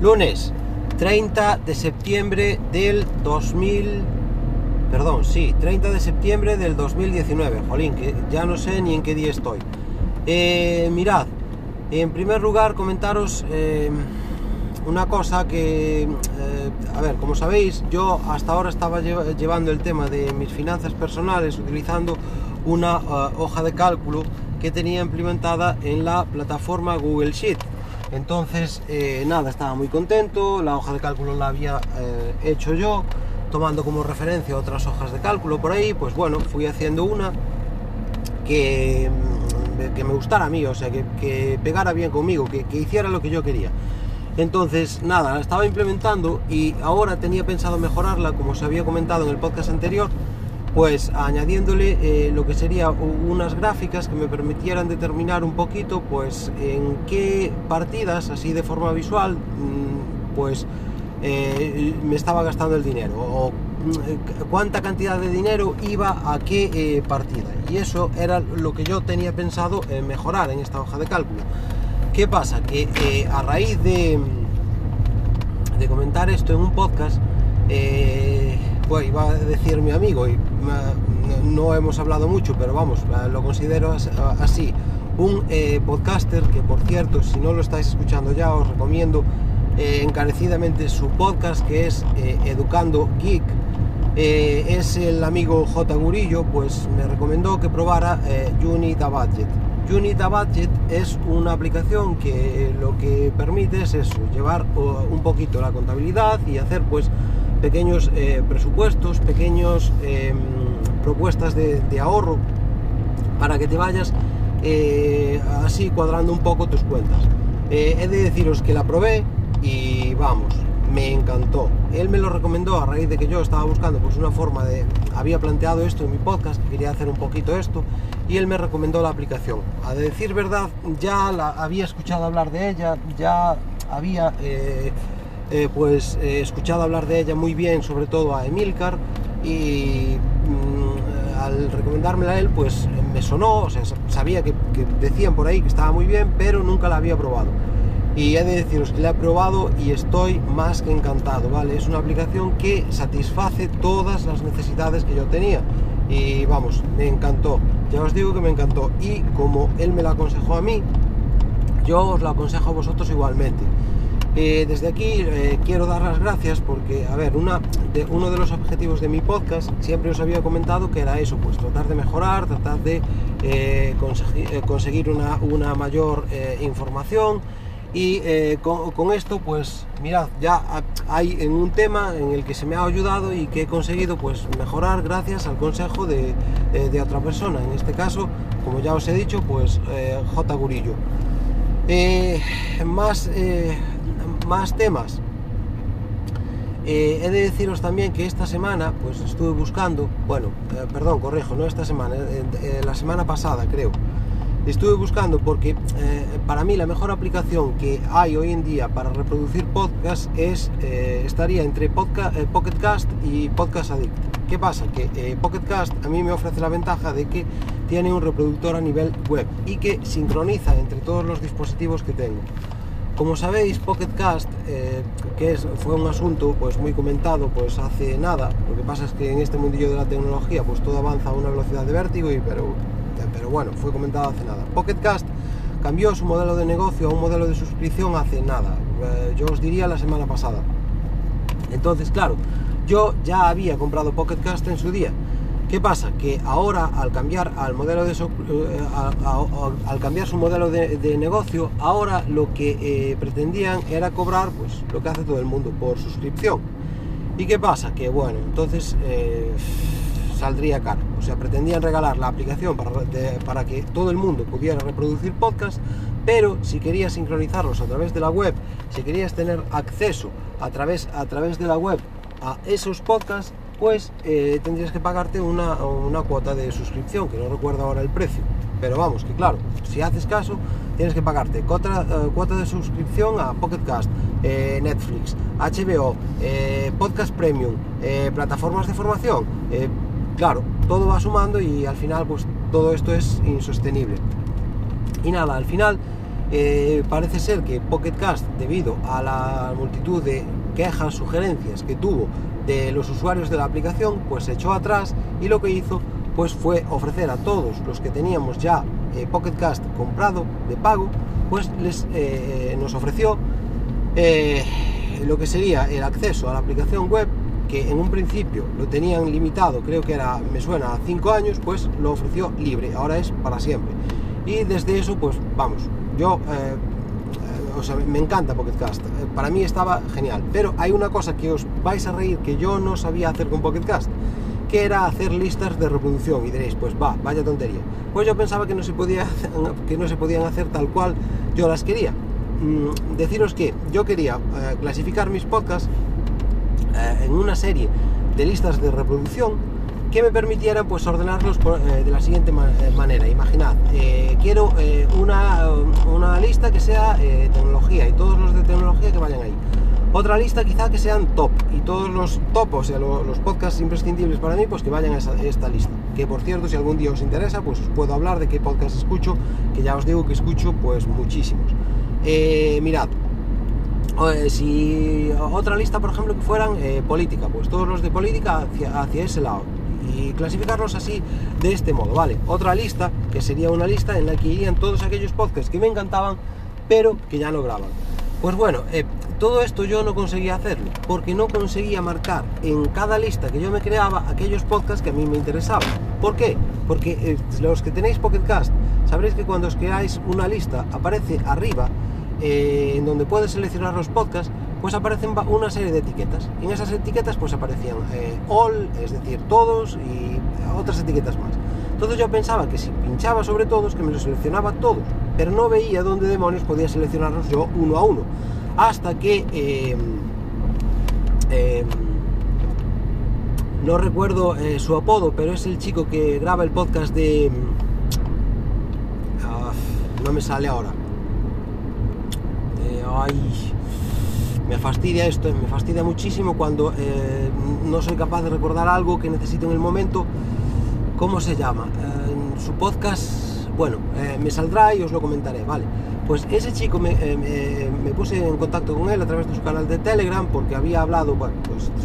Lunes 30 de septiembre del 2000. Perdón, sí, 30 de septiembre del 2019. Jolín, que ya no sé ni en qué día estoy. Eh, mirad, en primer lugar comentaros eh, una cosa que, eh, a ver, como sabéis, yo hasta ahora estaba llevando el tema de mis finanzas personales utilizando una hoja de cálculo que tenía implementada en la plataforma Google Sheet entonces, eh, nada, estaba muy contento, la hoja de cálculo la había eh, hecho yo, tomando como referencia otras hojas de cálculo por ahí, pues bueno, fui haciendo una que, mm, que me gustara a mí, o sea, que, pegara bien conmigo, que, que, hiciera lo que yo quería. Entonces, nada, la estaba implementando y ahora tenía pensado mejorarla, como se había comentado en el podcast anterior, pues añadiéndole eh, lo que sería unas gráficas que me permitieran determinar un poquito pues en qué partidas así de forma visual mm, pues eh, me estaba gastando el dinero o mm, cuánta cantidad de dinero iba a qué eh, partida. Y eso era lo que yo tenía pensado mejorar en esta hoja de cálculo. Qué pasa que a raíz de comentar esto en un podcast pues iba a decir mi amigo, y no hemos hablado mucho, pero vamos, lo considero así. Un eh, podcaster que, por cierto, si no lo estáis escuchando ya, os recomiendo eh, encarecidamente su podcast que es eh, Educando Geek. es el amigo J. Gurillo, pues me recomendó que probara Unit a Budget. Unit a Budget es una aplicación que lo que permite es eso, llevar un poquito la contabilidad y hacer pues pequeños eh, presupuestos, pequeños em, propuestas de, ahorro para que te vayas eh, así cuadrando un poco tus cuentas. Eh, he de deciros que la probé y vamos, me encantó. Él me lo recomendó a raíz de que yo estaba buscando pues una forma de... Había planteado esto en mi podcast, que quería hacer un poquito esto, y él me recomendó la aplicación. A decir verdad, ya la había escuchado hablar de ella, ya había eh, pues he escuchado hablar de ella muy bien, sobre todo a Emilcar, y mm, al recomendármela a él, pues me sonó, sabía que, decían por ahí que estaba muy bien, pero nunca la había probado. Y he de deciros que la he probado y estoy más que encantado, ¿vale? Es una aplicación que satisface todas las necesidades que yo tenía. Y vamos, me encantó. Ya os digo que me encantó. Y como él me la aconsejó a mí, yo os la aconsejo a vosotros igualmente. Eh, desde aquí eh, quiero dar las gracias porque, a ver, una de, uno de los objetivos de mi podcast siempre os había comentado que era eso, pues tratar de mejorar, tratar de eh, conseguir, una, mayor información y con, esto, pues mirad, ya hay en un tema en el que se me ha ayudado y que he conseguido pues mejorar gracias al consejo de, de otra persona, en este caso, como ya os he dicho, pues J. Gurillo. más más temas. Eh, he de deciros también que esta semana, pues estuve buscando, bueno, eh, perdón, corrijo, no esta semana, eh, la semana pasada creo, estuve buscando porque para mí la mejor aplicación que hay hoy en día para reproducir podcast es, estaría entre podcast, Pocket Cast y Podcast Addict. ¿Qué pasa? Que Pocket Cast a mí me ofrece la ventaja de que tiene un reproductor a nivel web y que sincroniza entre todos los dispositivos que tengo. Como sabéis, Pocket Cast, eh, que es, fue un asunto pues muy comentado pues hace nada, lo que pasa es que en este mundillo de la tecnología pues todo avanza a una velocidad de vértigo, y, pero, pero bueno, fue comentado hace nada. Pocket Cast cambió su modelo de negocio a un modelo de suscripción hace nada, eh, yo os diría la semana pasada. Entonces, claro, yo ya había comprado Pocket Cast en su día, ¿Qué pasa? Que ahora al cambiar al modelo de eh, al cambiar su modelo de, negocio, ahora lo que eh, pretendían era cobrar pues lo que hace todo el mundo por suscripción. ¿Y qué pasa? Que bueno, entonces eh, saldría caro. O sea, pretendían regalar la aplicación para, para que todo el mundo pudiera reproducir podcast, pero si querías sincronizarlos a través de la web, si querías tener acceso a través, a través de la web a esos podcasts, pues tendrías que pagarte una, cuota de suscripción, que no recuerdo ahora el precio. Pero vamos, que claro, si haces caso, tienes que pagarte cuota, eh, cuota de suscripción a Pocket Cast, eh, Netflix, HBO, Podcast Premium, plataformas de formación. claro, todo va sumando y al final pues todo esto es insostenible. Y nada, al final parece ser que Pocket Cast, debido a la multitud de quejas, sugerencias que tuvo de los usuarios de la aplicación, pues se echó atrás y lo que hizo pues fue ofrecer a todos los que teníamos ya eh, Pocket Cast comprado de pago, pues les eh, nos ofreció lo que sería el acceso a la aplicación web que en un principio lo tenían limitado, creo que era, me suena, a 5 años, pues lo ofreció libre, ahora es para siempre. Y desde eso, pues vamos, yo, eh, eh, o sea, me encanta Pocket Cast, eh, para mí estaba genial, pero hay una cosa que os vais a reír que yo no sabía hacer con Pocket Cast, que era hacer listas de reproducción, y diréis, pues va, vaya tontería. Pues yo pensaba que no se, podía, que no se podían hacer tal cual yo las quería. Mm, deciros que yo quería clasificar mis podcasts en una serie de listas de reproducción que me permitieran pues ordenarlos eh, de la siguiente eh, manera. Imaginad, eh, quiero una, una, lista que sea tecnología y todos los de tecnología que vayan ahí. Otra lista quizá que sean top y todos los topos, o sea, los, podcasts imprescindibles para mí, pues que vayan a, esta lista. Que por cierto, si algún día os interesa, pues os puedo hablar de qué podcast escucho, que ya os digo que escucho pues muchísimos. mirad, si otra lista, por ejemplo, que fueran política, pues todos los de política hacia ese lado y clasificarlos así de este modo, ¿vale? Otra lista, que sería una lista en la que irían todos aquellos podcasts que me encantaban, pero que ya no graban. Pues bueno, eh, todo esto yo no conseguía hacerlo, porque no conseguía marcar en cada lista que yo me creaba aquellos podcasts que a mí me interesaban. ¿Por qué? Porque eh, los que tenéis Pocket Cast, sabréis que cuando os creáis una lista aparece arriba, eh, en donde puedes seleccionar los podcasts, pues aparecen una serie de etiquetas. en esas etiquetas pues aparecían eh, all, es decir, todos y otras etiquetas más. Entonces yo pensaba que si pinchaba sobre todos, que me los seleccionaba todos, pero no veía dónde demonios podía seleccionarlos yo uno a uno. Hasta que... Em, em, no recuerdo eh, su apodo, pero es el chico que graba el podcast de... Ah, no me sale ahora. Eh, ay, me fastidia esto, me fastidia muchísimo cuando eh, no soy capaz de recordar algo que necesito en el momento. ¿Cómo se llama? en su podcast, bueno, eh, me saldrá y os lo comentaré, ¿vale? Pues ese chico eh, me, puse en contacto con él a través de su canal de Telegram porque había hablado pues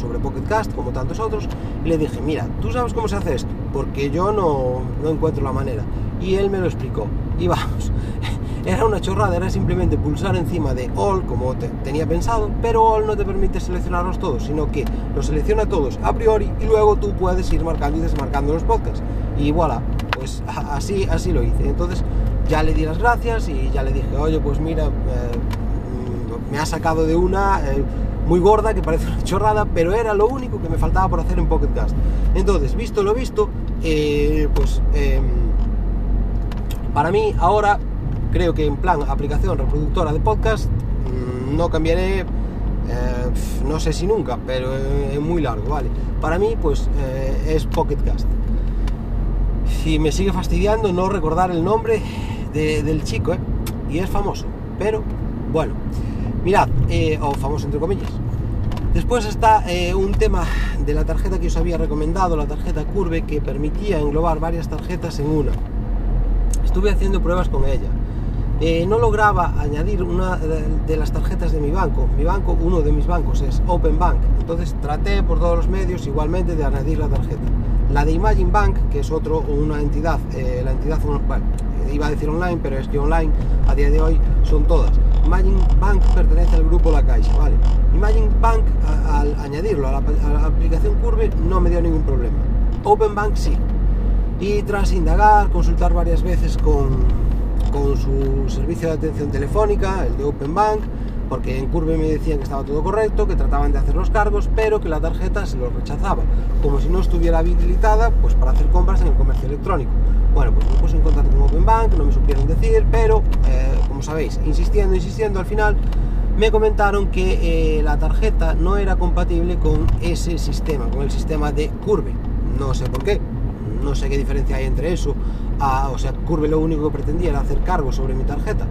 sobre Pocket Cast como tantos otros le dije, mira, ¿tú sabes cómo se hace esto? Porque yo no, no encuentro la manera. Y él me lo explicó. Y vamos, era una chorrada, era simplemente pulsar encima de All como tenía pensado, pero All no te permite seleccionarlos todos, sino que los selecciona todos a priori y luego tú puedes ir marcando y desmarcando los podcasts. Y voilà, pues así, así lo hice. Entonces ya le di las gracias y ya le dije, oye, pues mira, eh, me ha sacado de una... Eh, muy gorda, que parece una chorrada, pero era lo único que me faltaba por hacer en Pocket. Entonces, visto lo visto, eh, pues em, para mí ahora creo que en plan aplicación reproductora de podcast mm, no cambiaré, eh, no sé si nunca, pero es muy largo, ¿vale? Para mí, pues eh, es Pocket Cast. Y me sigue fastidiando no recordar el nombre del chico, ¿eh? Y es famoso, pero bueno, mirad, o famoso entre comillas. Después está un tema de la tarjeta que os había recomendado, la tarjeta Curve, que permitía englobar varias tarjetas en una. Estuve haciendo pruebas con ella eh, no lograba añadir una de las tarjetas de mi banco. Mi banco, uno de mis bancos es Open Bank. Entonces traté por todos los medios igualmente de añadir la tarjeta. La de Imagine Bank, que es otro, una entidad, eh, la entidad, bueno, iba a decir online, pero es que online a día de hoy son todas. Imagine Bank pertenece al grupo La Caixa, ¿vale? Imagine Bank, al añadirlo a la, a la aplicación Curve, no me dio ningún problema. Open Bank sí. Y tras indagar, consultar varias veces con con su servicio de atención telefónica, el de Open Bank, porque en Curve me decían que estaba todo correcto, que trataban de hacer los cargos, pero que la tarjeta se los rechazaba, como si no estuviera habilitada pues para hacer compras en el comercio electrónico. Bueno, pues me puse en contacto con Open Bank, no me supieron decir, pero eh, como sabéis, insistiendo, insistiendo, al final me comentaron que eh, la tarjeta no era compatible con ese sistema, con el sistema de Curve. No sé por qué, no sé qué diferencia hay entre eso o sea, Curve lo único que pretendía era hacer cargo sobre mi tarjeta.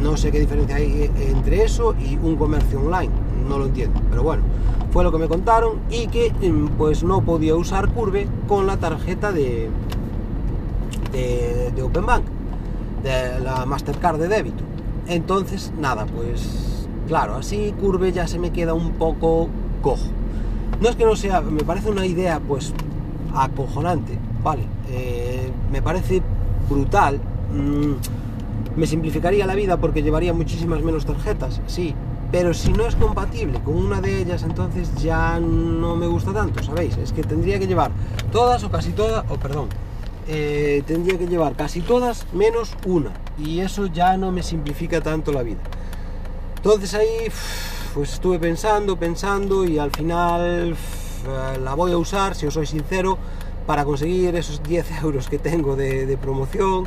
No sé qué diferencia hay entre eso y un comercio online, no lo entiendo, pero bueno, fue lo que me contaron y que em, pues no podía usar Curve con la tarjeta de, de, Open Bank, de la Mastercard de débito. entonces, nada, pues claro, así curve ya se me queda un poco cojo. No es que no sea, me parece una idea pues acojonante, ¿vale? Eh, me parece brutal. Mm, me simplificaría la vida porque llevaría muchísimas menos tarjetas, sí, pero si no es compatible con una de ellas, entonces ya no me gusta tanto, ¿sabéis? Es que tendría que llevar todas o casi todas, o perdón, eh, tendría que llevar casi todas menos una, y eso ya no me simplifica tanto la vida. Entonces ahí, pues estuve pensando, pensando, y al final la voy a usar, si os soy sincero, para conseguir esos 10 euros que tengo de, de promoción,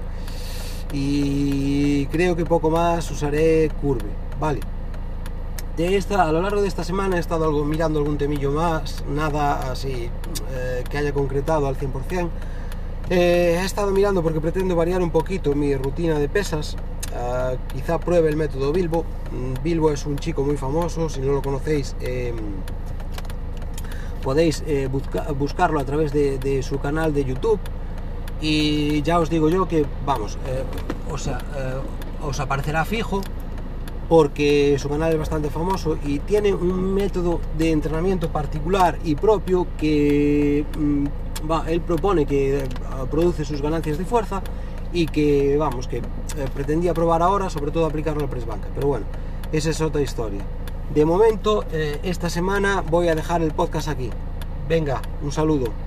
y creo que poco más usaré Curve, ¿vale? De esta, a lo largo de esta semana he estado algo, mirando algún temillo más, nada así eh, que haya concretado al 100%. Eh, he estado mirando porque pretendo variar un poquito mi rutina de pesas. Uh, quizá pruebe el método Bilbo. Mm, Bilbo es un chico muy famoso, si no lo conocéis, eh, podéis eh, busca, buscarlo a través de, de, su canal de YouTube. Y ya os digo yo que, vamos, eh, o sea, os aparecerá fijo porque su canal es bastante famoso y tiene un método de entrenamiento particular y propio que mm, va, él propone que eh, produce sus ganancias de fuerza y que vamos que eh, pretendía probar ahora sobre todo aplicarlo al press banca pero bueno esa es otra historia de momento eh, esta semana voy a dejar el podcast aquí. Venga un saludo